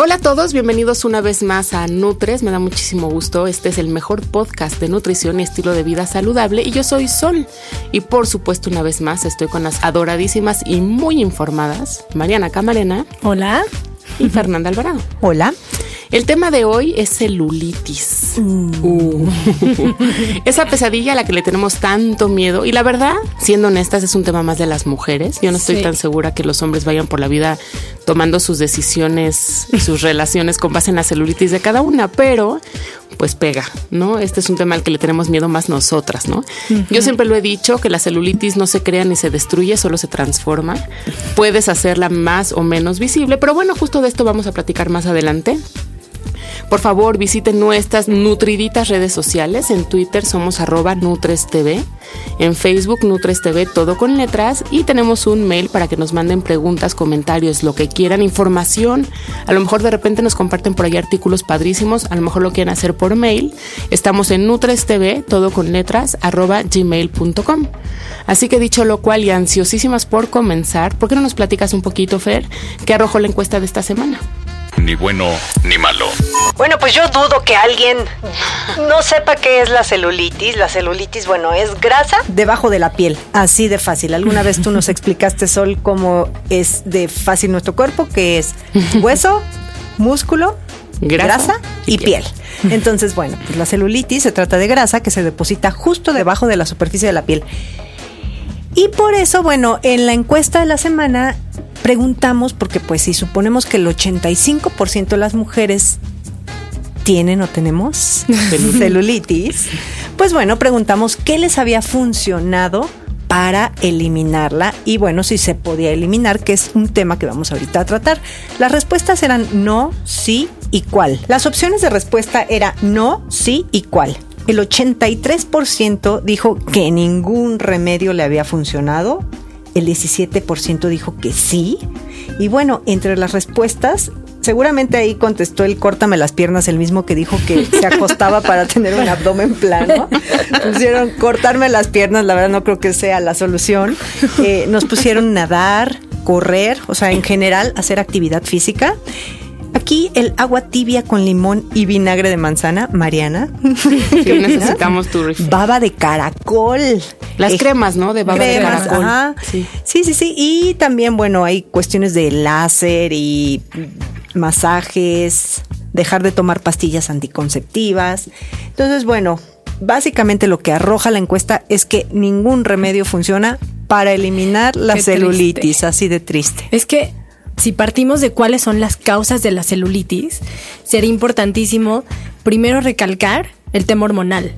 Hola a todos, bienvenidos una vez más a Nutres. Me da muchísimo gusto. Este es el mejor podcast de nutrición y estilo de vida saludable. Y yo soy Sol. Y por supuesto, una vez más, estoy con las adoradísimas y muy informadas Mariana Camarena. Hola. Y Fernanda Alvarado. Hola. El tema de hoy es celulitis. Uh. Esa pesadilla a la que le tenemos tanto miedo. Y la verdad, siendo honestas, es un tema más de las mujeres. Yo no estoy Sí. tan segura que los hombres vayan por la vida tomando sus decisiones y sus relaciones con base en la celulitis de cada una, pero pues pega, ¿no? Este es un tema al que le tenemos miedo más nosotras, ¿no? Yo siempre lo he dicho, que la celulitis no se crea ni se destruye, solo se transforma. Puedes hacerla más o menos visible, pero bueno, justo de esto vamos a platicar más adelante. Por favor, visiten nuestras nutriditas redes sociales. En Twitter somos arroba NutresTV. En Facebook NutresTV, todo con letras. Y tenemos un mail para que nos manden preguntas, comentarios, lo que quieran, información. A lo mejor de repente nos comparten por ahí artículos padrísimos. A lo mejor lo quieren hacer por mail. Estamos en NutresTV, todo con letras, arroba gmail.com. Así que dicho lo cual y ansiosísimas por comenzar, ¿por qué no nos platicas un poquito, Fer, qué arrojó la encuesta de esta semana? Ni bueno ni malo. Bueno, pues yo dudo que alguien no sepa qué es la celulitis. La celulitis, bueno, es grasa. debajo de la piel, así de fácil. Alguna vez tú nos explicaste, Sol, cómo es de fácil nuestro cuerpo, que es hueso, músculo, Grasa grasa, y y, piel. Entonces, bueno, pues la celulitis se trata de grasa que se deposita justo debajo de la superficie de la piel. Y por eso, bueno, en la encuesta de la semana preguntamos, porque pues si suponemos que el 85% de las mujeres tienen o tenemos celulitis, pues bueno, preguntamos qué les había funcionado para eliminarla y bueno, si se podía eliminar, que es un tema que vamos ahorita a tratar. Las respuestas eran no, sí y cuál. Las opciones de respuesta era no, sí y cuál. El 83% dijo que ningún remedio le había funcionado. El 17% dijo que sí. Y bueno, entre las respuestas, seguramente ahí contestó el córtame las piernas, el mismo que dijo que se acostaba para tener un abdomen plano. Pusieron cortarme las piernas, la verdad no creo que sea la solución. Eh, nos pusieron nadar, correr, o sea, en general hacer actividad física. Aquí el agua tibia con limón y vinagre de manzana, Mariana. Sí, necesitamos tu. Baba de caracol. Las Eh, cremas, ¿no? De baba de cremas, caracol. ajá. Sí. Sí. sí, sí, Y también, bueno, hay cuestiones de láser y masajes, dejar de tomar pastillas anticonceptivas. Entonces, bueno, básicamente lo que arroja la encuesta es que ningún remedio funciona para eliminar la Qué celulitis, triste. así de triste. Es que si partimos de cuáles son las causas de la celulitis, sería importantísimo primero recalcar el tema hormonal.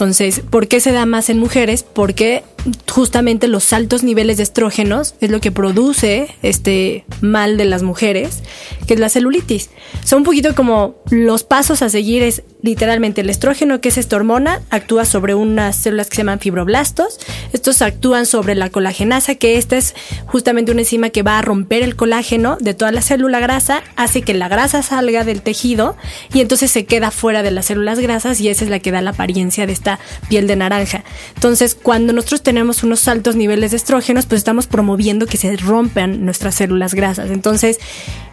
Entonces, ¿por qué se da más en mujeres? Porque justamente los altos niveles de estrógenos es lo que produce este mal de las mujeres, que es la celulitis. Son un poquito como los pasos a seguir es literalmente el estrógeno, que es esta hormona, actúa sobre unas células que se llaman fibroblastos. Estos actúan sobre la colagenasa, que esta es justamente una enzima que va a romper el colágeno de toda la célula grasa, hace que la grasa salga del tejido y entonces se queda fuera de las células grasas y esa es la que da la apariencia de esta piel de naranja. Entonces, cuando nosotros tenemos unos altos niveles de estrógenos, pues estamos promoviendo que se rompan nuestras células grasas. Entonces,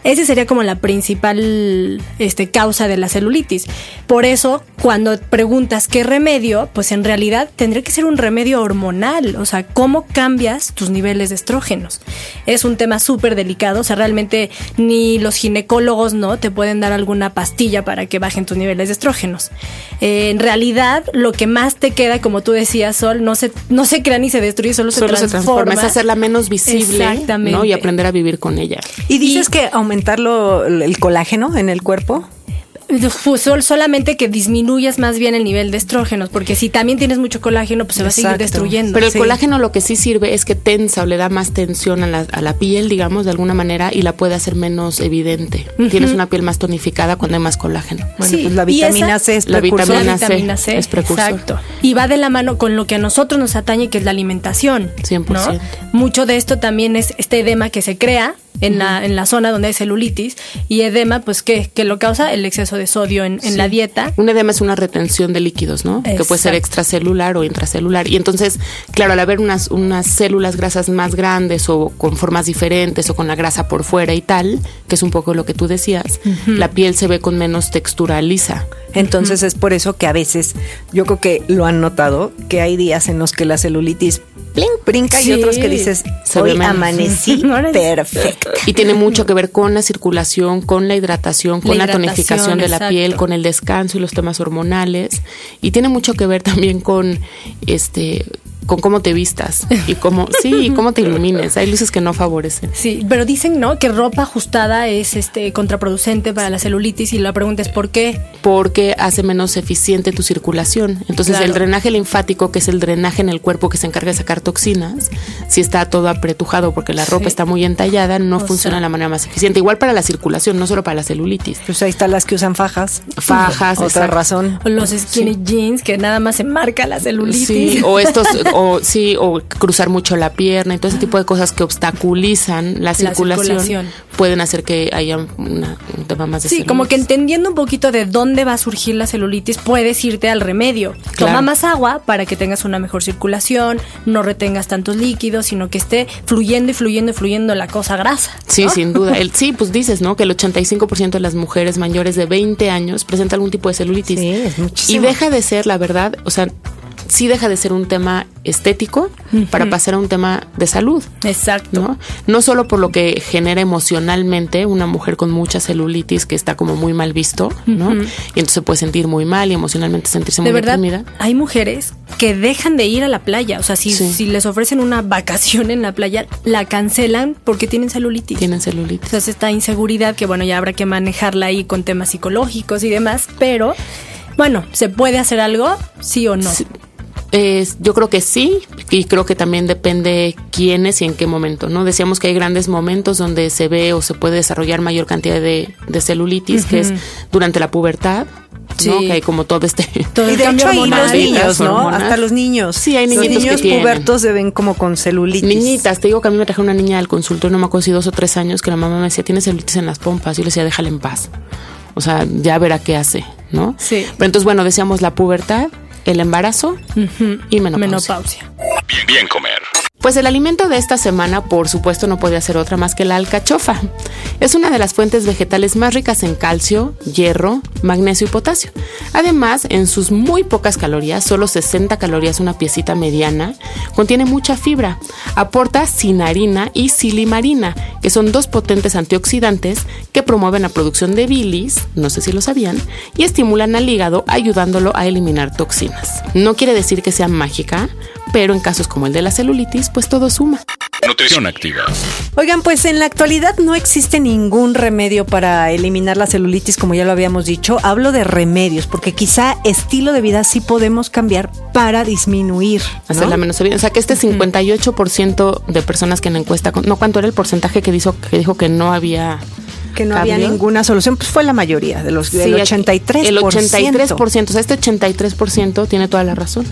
Esa sería como la principal este, causa de la celulitis. Por eso, cuando preguntas qué remedio, pues en realidad tendría que ser un remedio hormonal. O sea, ¿cómo cambias tus niveles de estrógenos? Es un tema súper delicado. O sea, realmente ni los ginecólogos no te pueden dar alguna pastilla para que bajen tus niveles de estrógenos. Eh, en realidad, lo que más te queda, como tú decías, Sol, no se, no se crea ni se destruye, solo, se, transforma. Es hacerla menos visible ¿no? y aprender a vivir con ella. Y dices que aumentarlo el colágeno en el cuerpo. Pues solamente que disminuyas más bien el nivel de estrógenos, porque si también tienes mucho colágeno, pues se va a seguir destruyendo. Pero el colágeno lo que sí sirve es que tensa o le da más tensión a la, piel, digamos, de alguna manera, y la puede hacer menos evidente. Tienes una piel más tonificada cuando hay más colágeno. Bueno, pues la vitamina C es la vitamina, C, es precursor. Exacto. Y va de la mano con lo que a nosotros nos atañe, que es la alimentación. 100%. Mucho de esto también es este edema que se crea en, la, en la zona donde hay celulitis y edema, pues ¿qué, qué lo causa? El exceso de sodio en, en, la dieta. Un edema es una retención de líquidos, ¿no? Que puede ser extracelular o intracelular. Y entonces, claro, al haber unas, unas células grasas más grandes o con formas diferentes o con la grasa por fuera y tal, que es un poco lo que tú decías, la piel se ve con menos textura lisa. Entonces es por eso que a veces, yo creo que lo han notado, que hay días en los que la celulitis brinca y otros que dices, hoy amanecí perfecto. Y tiene mucho que ver con la circulación, con la hidratación, con la, tonificación de la piel, con el descanso y los temas hormonales. Y tiene mucho que ver también con este con cómo te vistas y cómo, sí, cómo te ilumines. Hay luces que no favorecen. Sí, pero dicen, ¿no? Que ropa ajustada es este contraproducente para la celulitis y la pregunta es ¿por qué? Porque hace menos eficiente tu circulación. Entonces, el drenaje linfático, que es el drenaje en el cuerpo que se encarga de sacar toxinas, si está todo apretujado porque la ropa está muy entallada, no funciona de la manera más eficiente. Igual para la circulación, no solo para la celulitis. Pues ahí están las que usan fajas. Fajas, otra razón. O los skinny jeans que nada más se marca la celulitis. Sí, o estos o sí, o cruzar mucho la pierna y todo ese tipo de cosas que obstaculizan la circulación, pueden hacer que haya un tema más de Sí, como que entendiendo un poquito de dónde va a surgir la celulitis, puedes irte al remedio. Toma más agua para que tengas una mejor circulación, no retengas tantos líquidos, sino que esté fluyendo y fluyendo y fluyendo la cosa grasa. Sí, sin duda. El, sí, pues dices, ¿no? Que el 85% de las mujeres mayores de 20 años presenta algún tipo de celulitis. Sí, es muchísimo. Y deja de ser, la verdad, o sea, sí deja de ser un tema estético para pasar a un tema de salud. Exacto. ¿no? no solo por lo que genera emocionalmente una mujer con mucha celulitis que está como muy mal visto, ¿no? Y entonces se puede sentir muy mal y emocionalmente sentirse muy verdad, deprimida. Hay mujeres que dejan de ir a la playa, o sea, si, si les ofrecen una vacación en la playa, la cancelan porque tienen celulitis. Tienen celulitis. Entonces esta inseguridad que bueno, ya habrá que manejarla ahí con temas psicológicos y demás, pero bueno, ¿se puede hacer algo? Sí o no. yo creo que sí, y creo que también depende quiénes y en qué momento, ¿no? Decíamos que hay grandes momentos donde se ve o se puede desarrollar mayor cantidad de, celulitis, que es durante la pubertad, ¿no? Que hay como todo este todo y de hecho hay los niños, ¿no? Hasta los niños. Sí, hay niños Los niños pubertos se ven como con celulitis. Niñitas, te digo que a mí me traje una niña al consultorio, no me acuerdo si dos o tres años, que la mamá me decía, tiene celulitis en las pompas. Y yo le decía, déjala en paz. O sea, ya verá qué hace, ¿no? Sí. Pero entonces, bueno, decíamos la pubertad, el embarazo y menopausia. menopausia. Bien, bien comer. Pues el alimento de esta semana, por supuesto, no podía ser otra más que la alcachofa. Es una de las fuentes vegetales más ricas en calcio, hierro, magnesio y potasio. Además, en sus muy pocas calorías, solo 60 calorías una piecita mediana, contiene mucha fibra. Aporta cinarina y silimarina, que son dos potentes antioxidantes que promueven la producción de bilis, no sé si lo sabían, y estimulan al hígado ayudándolo a eliminar toxinas. No quiere decir que sea mágica, pero en casos como el de la celulitis, pues todo suma. Nutrición activa. Oigan, pues en la actualidad no existe ningún remedio para eliminar la celulitis, como ya lo habíamos dicho. Hablo de remedios, porque quizá estilo de vida sí podemos cambiar para disminuir. Hacerla menos evidente. O sea, que este 58% de personas que en la encuesta, no cuánto era el porcentaje que dijo que, dijo que no había que no había ninguna solución, pues fue la mayoría, de los, del 83%. El 83%, o sea, este 83% tiene toda la razón.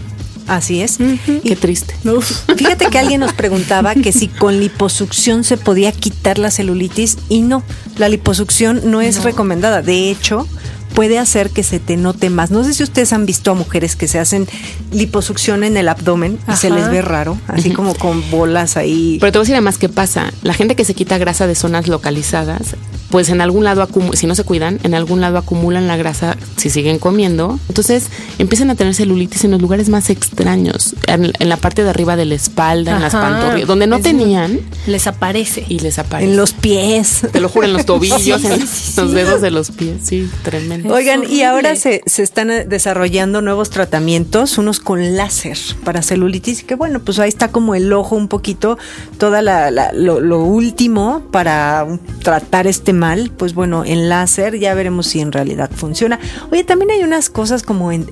Así es. Qué triste. Fíjate que alguien nos preguntaba que si con liposucción se podía quitar la celulitis y no, la liposucción no es recomendada. De hecho, puede hacer que se te note más. No sé si ustedes han visto a mujeres que se hacen liposucción en el abdomen y se les ve raro, así como con bolas ahí. Pero te voy a decir además qué pasa. La gente que se quita grasa de zonas localizadas pues en algún lado, si no se cuidan, en algún lado acumulan la grasa si siguen comiendo. Entonces empiezan a tener celulitis en los lugares más extraños, en, la parte de arriba de la espalda, en las pantorrillas, donde no tenían. Les aparece. Y les aparece. En los pies. Te lo juro, en los tobillos, en los dedos de los pies. Sí, tremendo. Oigan, y ahora se, se están eh, desarrollando nuevos tratamientos, unos con láser para celulitis, que bueno, pues ahí está como el ojo un poquito, toda la, lo, lo último para tratar este mal, pues bueno, en láser ya veremos si en realidad funciona. Oye, también hay unas cosas como en,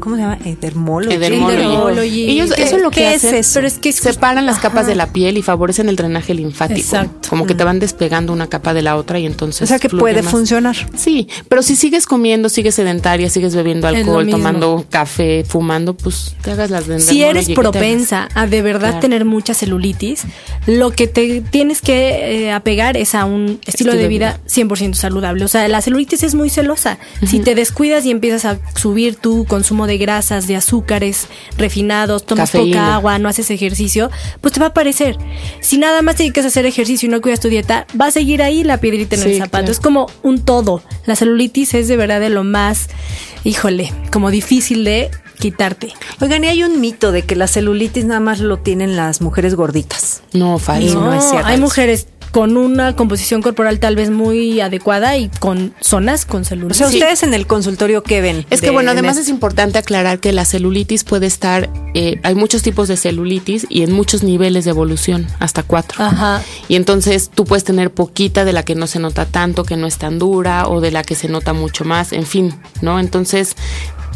¿cómo se llama? Edermology. Ellos, eso es lo que hacen, pero es que separan las capas de la piel y favorecen el drenaje linfático. Exacto. Como que te van despegando una capa de la otra y entonces. O sea que puede funcionar. Sí, pero si sigues comiendo, sigues sedentaria, sigues bebiendo alcohol, tomando café, fumando, pues te hagas las Si eres propensa a de verdad tener mucha celulitis, lo que te tienes que eh, apegar es a un estilo, de vida 100% saludable. O sea, la celulitis es muy celosa. Si te descuidas y empiezas a subir tu consumo de grasas, de azúcares refinados, tomas poca agua, no haces ejercicio, pues te va a aparecer. Si nada más te dedicas a hacer ejercicio y no cuidas tu dieta, va a seguir ahí la piedrita en el zapato. Es como un todo. La celulitis es de verdad de lo más, híjole, como difícil de quitarte. Oigan, y hay un mito de que la celulitis nada más lo tienen las mujeres gorditas. No, falso. No, es cierto. Hay mujeres con una composición corporal tal vez muy adecuada y con zonas con celulitis. O sea, ustedes en el consultorio, ¿qué ven? Es que bueno, además es importante aclarar que la celulitis puede estar, eh, hay muchos tipos de celulitis y en muchos niveles de evolución, hasta cuatro. Ajá. Y entonces tú puedes tener poquita de la que no se nota tanto, que no es tan dura, o de la que se nota mucho más, en fin, ¿no? Entonces,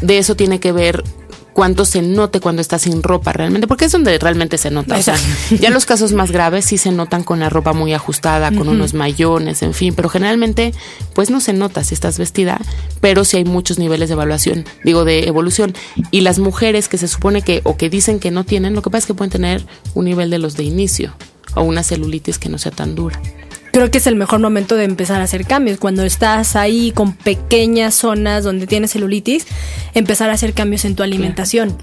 de eso tiene que ver cuánto se note cuando está sin ropa realmente, porque es donde realmente se nota. O sea, ya los casos más graves sí se notan con la ropa muy ajustada, con unos mayones, en fin, pero generalmente pues no se nota si estás vestida, pero sí hay muchos niveles de evaluación, digo, de evolución. Y las mujeres que se supone que o que dicen que no tienen, lo que pasa es que pueden tener un nivel de los de inicio o una celulitis que no sea tan dura creo que es el mejor momento de empezar a hacer cambios. Cuando estás ahí con pequeñas zonas donde tienes celulitis, empezar a hacer cambios en tu alimentación.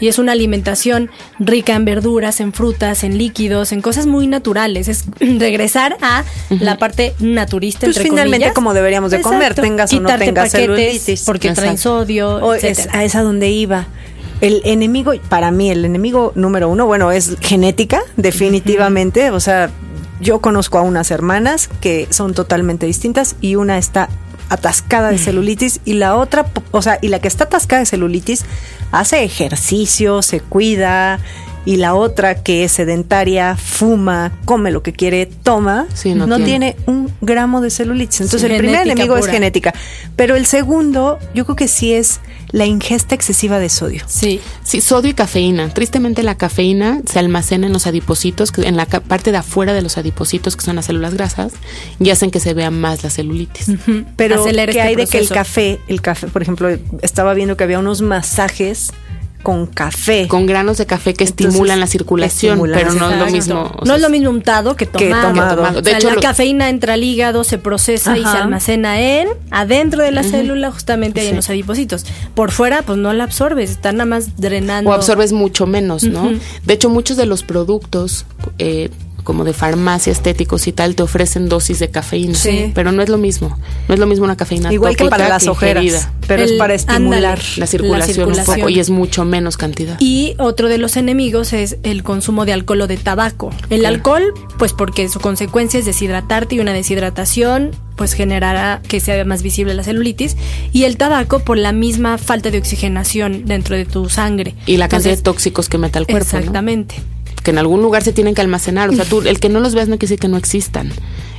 Y es una alimentación rica en verduras, en frutas, en líquidos, en cosas muy naturales. Es regresar a la parte naturista, pues finalmente como deberíamos de comer, tengas o no tengas celulitis. Porque traen sodio, es, a esa donde iba. El enemigo, para mí, el enemigo número uno, bueno, es genética, definitivamente. O sea, yo conozco a unas hermanas que son totalmente distintas y una está atascada de celulitis y la otra, o sea, y la que está atascada de celulitis hace ejercicio, se cuida y la otra que es sedentaria, fuma, come lo que quiere, toma, no, tiene. un gramo de celulitis. Entonces el primer enemigo es genética, pero el segundo yo creo que sí es la ingesta excesiva de sodio. Sí, sí, sodio y cafeína. Tristemente la cafeína se almacena en los adipocitos, en la parte de afuera de los adipocitos, que son las células grasas, y hacen que se vea más la celulitis. Pero ¿qué este hay de que el café, el café, por ejemplo, estaba viendo que había unos masajes con café. Con granos de café que estimulan la circulación, pero no es lo mismo. no es lo mismo untado que tomado. De hecho, la cafeína entra al hígado, se procesa y se almacena en adentro de la célula, justamente ahí en los adipocitos. Por fuera, pues no la absorbes, está nada más drenando. O absorbes mucho menos, ¿no? De hecho, muchos de los productos eh, como de farmacia, estéticos y tal, te ofrecen dosis de cafeína. Sí. Pero no es lo mismo. No es lo mismo una cafeína Igual que para las ojeras. Pero es para estimular la, circulación un poco y es mucho menos cantidad. Y otro de los enemigos es el consumo de alcohol o de tabaco. El alcohol, pues porque su consecuencia es deshidratarte y una deshidratación pues generará que sea más visible la celulitis y el tabaco por la misma falta de oxigenación dentro de tu sangre. Y la cantidad de tóxicos que mete al cuerpo. Exactamente que en algún lugar se tienen que almacenar. O sea, tú, el que no los veas no quiere decir que no existan.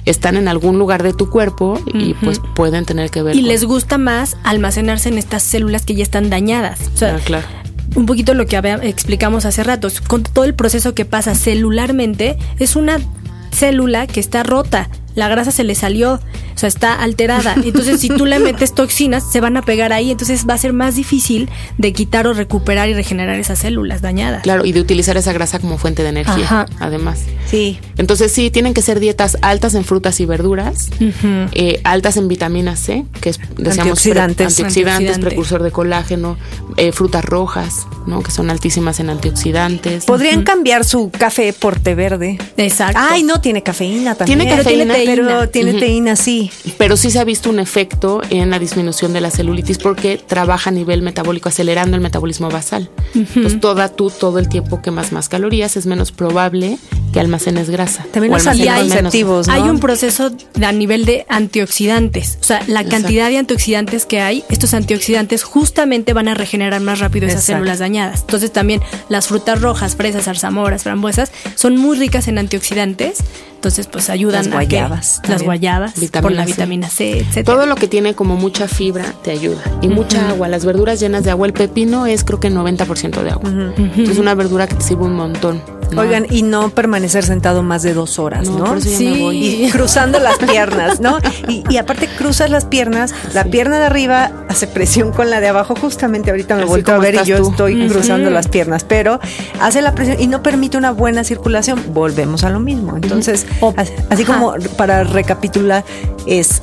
Están en algún lugar de tu cuerpo y pues pueden tener que ver. Y les gusta más almacenarse en estas células que ya están dañadas. O sea, ah, claro. Un poquito lo que explicamos hace rato, con todo el proceso que pasa celularmente, es una célula que está rota la grasa se le salió, o sea, está alterada. Entonces, si tú le metes toxinas, se van a pegar ahí, entonces va a ser más difícil de quitar o recuperar y regenerar esas células dañadas. Claro, y de utilizar esa grasa como fuente de energía, además. Sí. Entonces, sí, tienen que ser dietas altas en frutas y verduras, eh, altas en vitamina C, que es, decíamos, antioxidantes, antioxidantes precursor de colágeno, eh, frutas rojas, ¿no? Que son altísimas en antioxidantes. Podrían cambiar su café por té verde. Exacto. Ay, no, tiene cafeína también. Tiene cafeína, pero tiene teína, sí. Sí. Pero sí se ha visto un efecto en la disminución de la celulitis porque trabaja a nivel metabólico, acelerando el metabolismo basal. Entonces, toda tú, todo el tiempo quemas más calorías, es menos probable que almacenes grasa. También los anticonceptivos, ¿no? Hay un proceso a nivel de antioxidantes. O sea, la cantidad de antioxidantes que hay, estos antioxidantes justamente van a regenerar más rápido esas Exacto. células dañadas. Entonces también las frutas rojas, fresas, zarzamoras, frambuesas, son muy ricas en antioxidantes. Entonces, pues ayudan Las a que- guayabas las guayabas, por la C. vitamina C, etcétera. Todo lo que tiene como mucha fibra te ayuda. Y mucha agua. Las verduras llenas de agua. El pepino es creo que 90% de agua. Es una verdura que te sirve un montón. ¿no? Oigan, y no permanecer sentado más de dos horas, No, ¿no? por eso ya me voy. Y cruzando las piernas, ¿no? Y, y aparte cruzas las piernas, la pierna de arriba hace presión con la de abajo. Justamente ahorita me Así vuelto a ver y yo tú. estoy cruzando las piernas, pero hace la presión y no permite una buena circulación. Volvemos a lo mismo. Entonces, O- así, así como para recapitular, es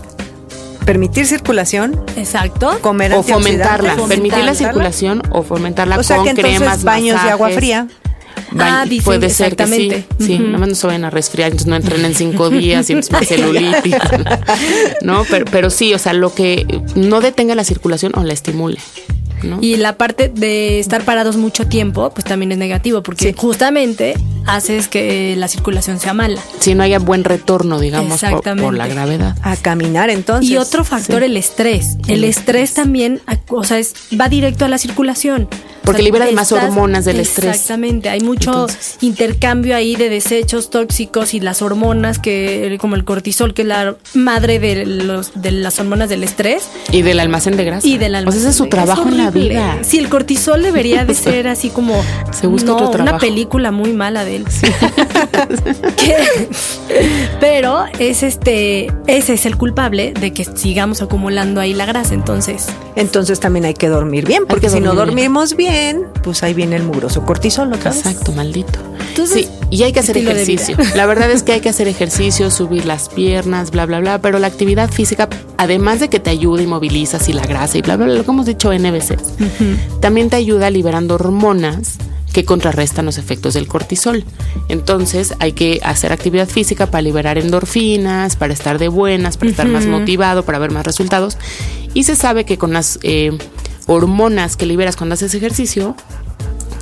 permitir circulación, Exacto. comer o fomentarla, permitir la circulación o fomentarla O sea con que entonces cremas, baños de agua fría. Ah, Ba- dicen puede ser que sí, nada más no se vayan a resfriar, entonces no entren en cinco días y entonces más celulitis, ¿no? Pero, pero sí, o sea, lo que no detenga la circulación o la estimule, ¿no? Y la parte de estar parados mucho tiempo, pues también es negativo, porque Sí. justamente haces que la circulación sea mala. si no haya buen retorno, digamos, por, Exactamente. por la gravedad. A caminar entonces. Y otro factor, el estrés. El estrés también, o sea, es, va directo a la circulación. Porque O sea, libera además hormonas del estrés. Exactamente. Hay mucho Entonces. intercambio ahí de desechos tóxicos y las hormonas, que como el cortisol, que es la madre de, los, de las hormonas del estrés. Y del almacén de grasa. Y del almacén. O sea, ese es su trabajo en la. Vida. Sí, el cortisol debería de ser así como Se busca no, otro una película muy mala de él. Pero es este, ese es el culpable de que sigamos acumulando ahí la grasa. Entonces, Entonces también hay que dormir bien, porque que si no bien. dormimos bien, pues ahí viene el mugroso cortisol otra vez. Exacto, maldito. Entonces, sí, y hay que hacer ejercicio. La verdad es que hay que hacer ejercicio, subir las piernas, bla, bla, bla. Pero la actividad física, además de que te ayuda y movilizas y la grasa y bla, bla, bla, lo que hemos dicho en veces, también te ayuda liberando hormonas que contrarrestan los efectos del cortisol. Entonces hay que hacer actividad física para liberar endorfinas, para estar de buenas, para estar más motivado, para ver más resultados. Y se sabe que con las eh, hormonas que liberas cuando haces ejercicio,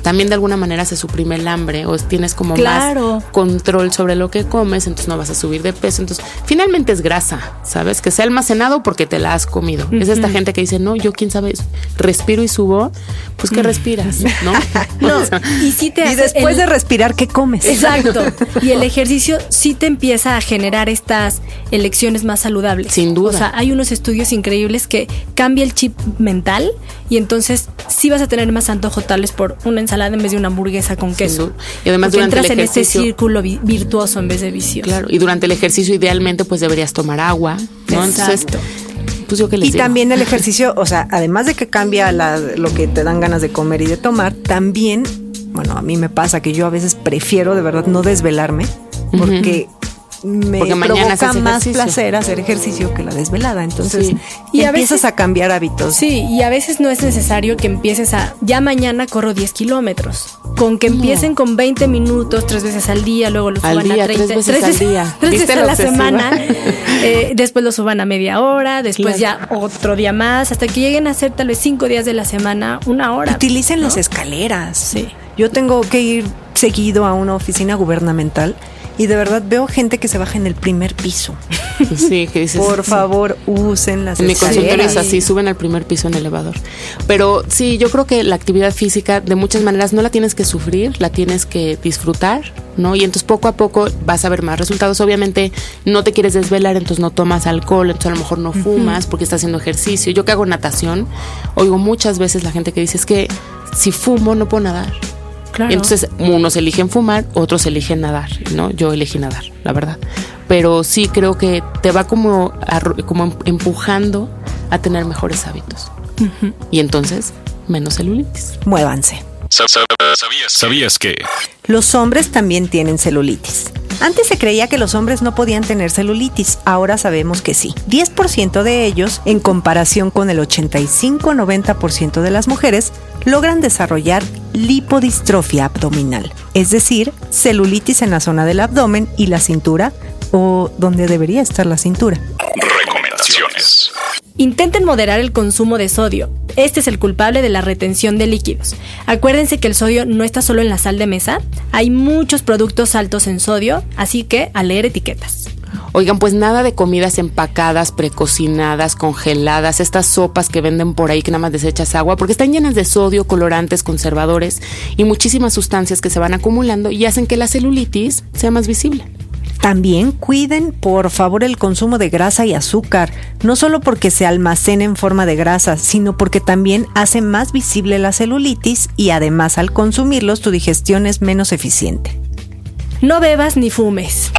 también de alguna manera se suprime el hambre o tienes como Claro. más control sobre lo que comes, entonces no vas a subir de peso. Entonces, finalmente es grasa, ¿sabes? Que sea almacenado porque te la has comido. Es esta gente que dice, no, yo quién sabe, respiro y subo, pues que respiras, ¿no? no, O sea, y te después el- de respirar, ¿qué comes? Exacto. Y el ejercicio sí te empieza a generar estas elecciones más saludables. Sin duda. O sea, hay unos estudios increíbles que cambia el chip mental y entonces sí vas a tener más antojo tales por una ensalada en vez de una hamburguesa con queso. Y además Porque durante el entras en este ejercicio- círculo vi- virtuoso en vez de vicioso. Claro, y durante el ejercicio idealmente pues deberías tomar agua, ¿no? Entonces, Exacto. pues yo que les Y digo. también el ejercicio, o sea, además de que cambia la- lo que te dan ganas de comer y de tomar, también, bueno, a mí me pasa que yo a veces prefiero de verdad no desvelarme porque me Porque provoca más placer hacer ejercicio que la desvelada. Entonces, Sí. Y a empiezas veces- a cambiar hábitos. Sí, y a veces no es necesario que empieces a, ya mañana corro 10 kilómetros. Con que empiecen con 20 minutos, tres veces al día, luego lo Al suban día, a 30. tres veces al día. Tres ¿Viste veces a la obsesiva? semana. eh, después lo suban a media hora, después Claro. ya otro día más, hasta que lleguen a ser tal vez cinco días de la semana, una hora. Utilicen las escaleras. Sí. Yo tengo que ir seguido a una oficina gubernamental y de verdad veo gente que se baja en el primer piso. Sí, que dices, Por favor, usen las En mi consultorio es así, suben al primer piso en elevador. Pero sí, yo creo que la actividad física de muchas maneras no la tienes que sufrir, la tienes que disfrutar, ¿no? Y entonces poco a poco vas a ver más resultados. Obviamente no te quieres desvelar, entonces no tomas alcohol, entonces a lo mejor no fumas porque estás haciendo ejercicio. Yo que hago natación, oigo muchas veces la gente que dice es que si fumo no puedo nadar. Claro. Entonces, unos eligen fumar, otros eligen nadar, ¿no? Yo elegí nadar, la verdad. Pero sí creo que te va como, como em- empujando a tener mejores hábitos. Y entonces, menos celulitis. Muévanse. Sa- sa- ¿Sabías, ¿Sabías que? Los hombres también tienen celulitis. Antes se creía que los hombres no podían tener celulitis, ahora sabemos que sí. 10% de ellos, en comparación con el 85-90% de las mujeres, logran desarrollar lipodistrofia abdominal, es decir, celulitis en la zona del abdomen y la cintura, o donde debería estar la cintura. Intenten moderar el consumo de sodio. Este es el culpable de la retención de líquidos. Acuérdense que el sodio no está solo en la sal de mesa, hay muchos productos altos en sodio, así que a leer etiquetas. Oigan, pues nada de comidas empacadas, precocinadas, congeladas, estas sopas que venden por ahí que nada más desechas agua, porque están llenas de sodio, colorantes, conservadores y muchísimas sustancias que se van acumulando y hacen que la celulitis sea más visible. También cuiden, por favor, el consumo de grasa y azúcar, no solo porque se almacena en forma de grasa, sino porque también hace más visible la celulitis y además al consumirlos tu digestión es menos eficiente. No bebas ni fumes.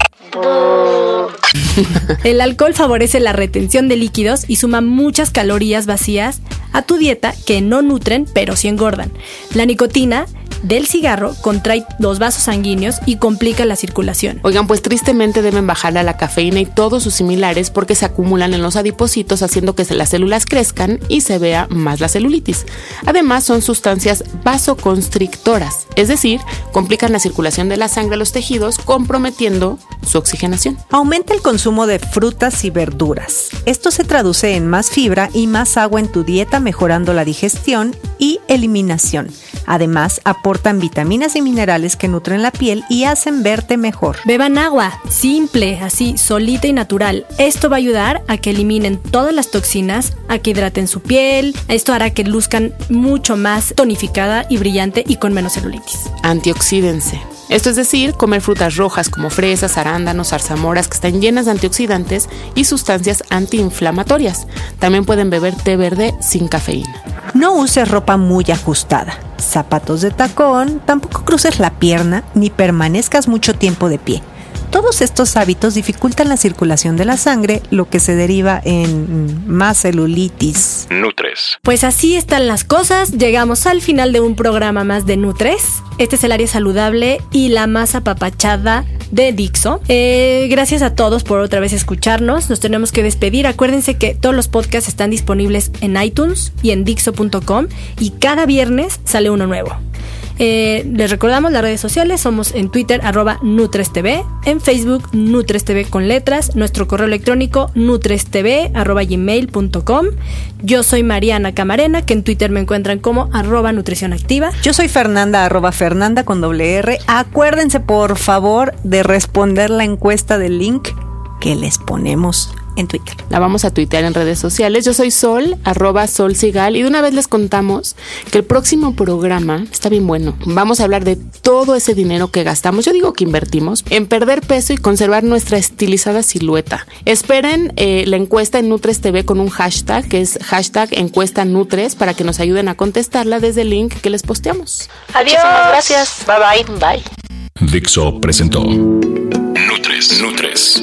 El alcohol favorece la retención de líquidos y suma muchas calorías vacías a tu dieta que no nutren pero sí engordan. La nicotina del cigarro contrae los vasos sanguíneos y complica la circulación. Oigan, pues tristemente deben bajarle a la cafeína y todos sus similares porque se acumulan en los adipocitos haciendo que las células crezcan y se vea más la celulitis. Además son sustancias vasoconstrictoras, es decir, complican la circulación de la sangre a los tejidos comprometiendo su oxigenación. Aumenta el consumo de frutas y verduras. Esto se traduce en más fibra y más agua en tu dieta mejorando la digestión y eliminación. Además, aportan vitaminas y minerales que nutren la piel y hacen verte mejor. Beban agua, simple, así, solita y natural. Esto va a ayudar a que eliminen todas las toxinas, a que hidraten su piel. Esto hará que luzcan mucho más tonificada y brillante y con menos celulitis. Antioxídense. Esto es decir, comer frutas rojas como fresas, arándanos, zarzamoras que están llenas de antioxidantes y sustancias antiinflamatorias. También pueden beber té verde sin cafeína. No uses ropa muy ajustada, zapatos de tacón, tampoco cruces la pierna ni permanezcas mucho tiempo de pie. Todos estos hábitos dificultan la circulación de la sangre, lo que se deriva en más celulitis. Nutres. Pues así están las cosas. Llegamos al final de un programa más de Nutres. Este es el área saludable y la más apapachada de Dixo. Eh, gracias a todos por otra vez escucharnos. Nos tenemos que despedir. Acuérdense que todos los podcasts están disponibles en iTunes y en Dixo.com y cada viernes sale uno nuevo. Eh, les recordamos las redes sociales, somos en Twitter arroba NutresTV, en Facebook NutresTV con letras, nuestro correo electrónico nutrestv gmail.com. Yo soy Mariana Camarena, que en Twitter me encuentran como arroba nutrición activa. Yo soy Fernanda arroba Fernanda con doble R. Acuérdense por favor de responder la encuesta del link que les ponemos en Twitter. La vamos a tuitear en redes sociales. Yo soy Sol, arroba Sol Sigal, y de una vez les contamos que el próximo programa está bien bueno. Vamos a hablar de todo ese dinero que gastamos, yo digo que invertimos, en perder peso y conservar nuestra estilizada silueta. Esperen eh, la encuesta en Nutres TV con un hashtag, que es hashtag encuesta Nutres, para que nos ayuden a contestarla desde el link que les posteamos. Adiós. gracias. Bye bye. Bye. Dixo presentó Nutres. Nutres.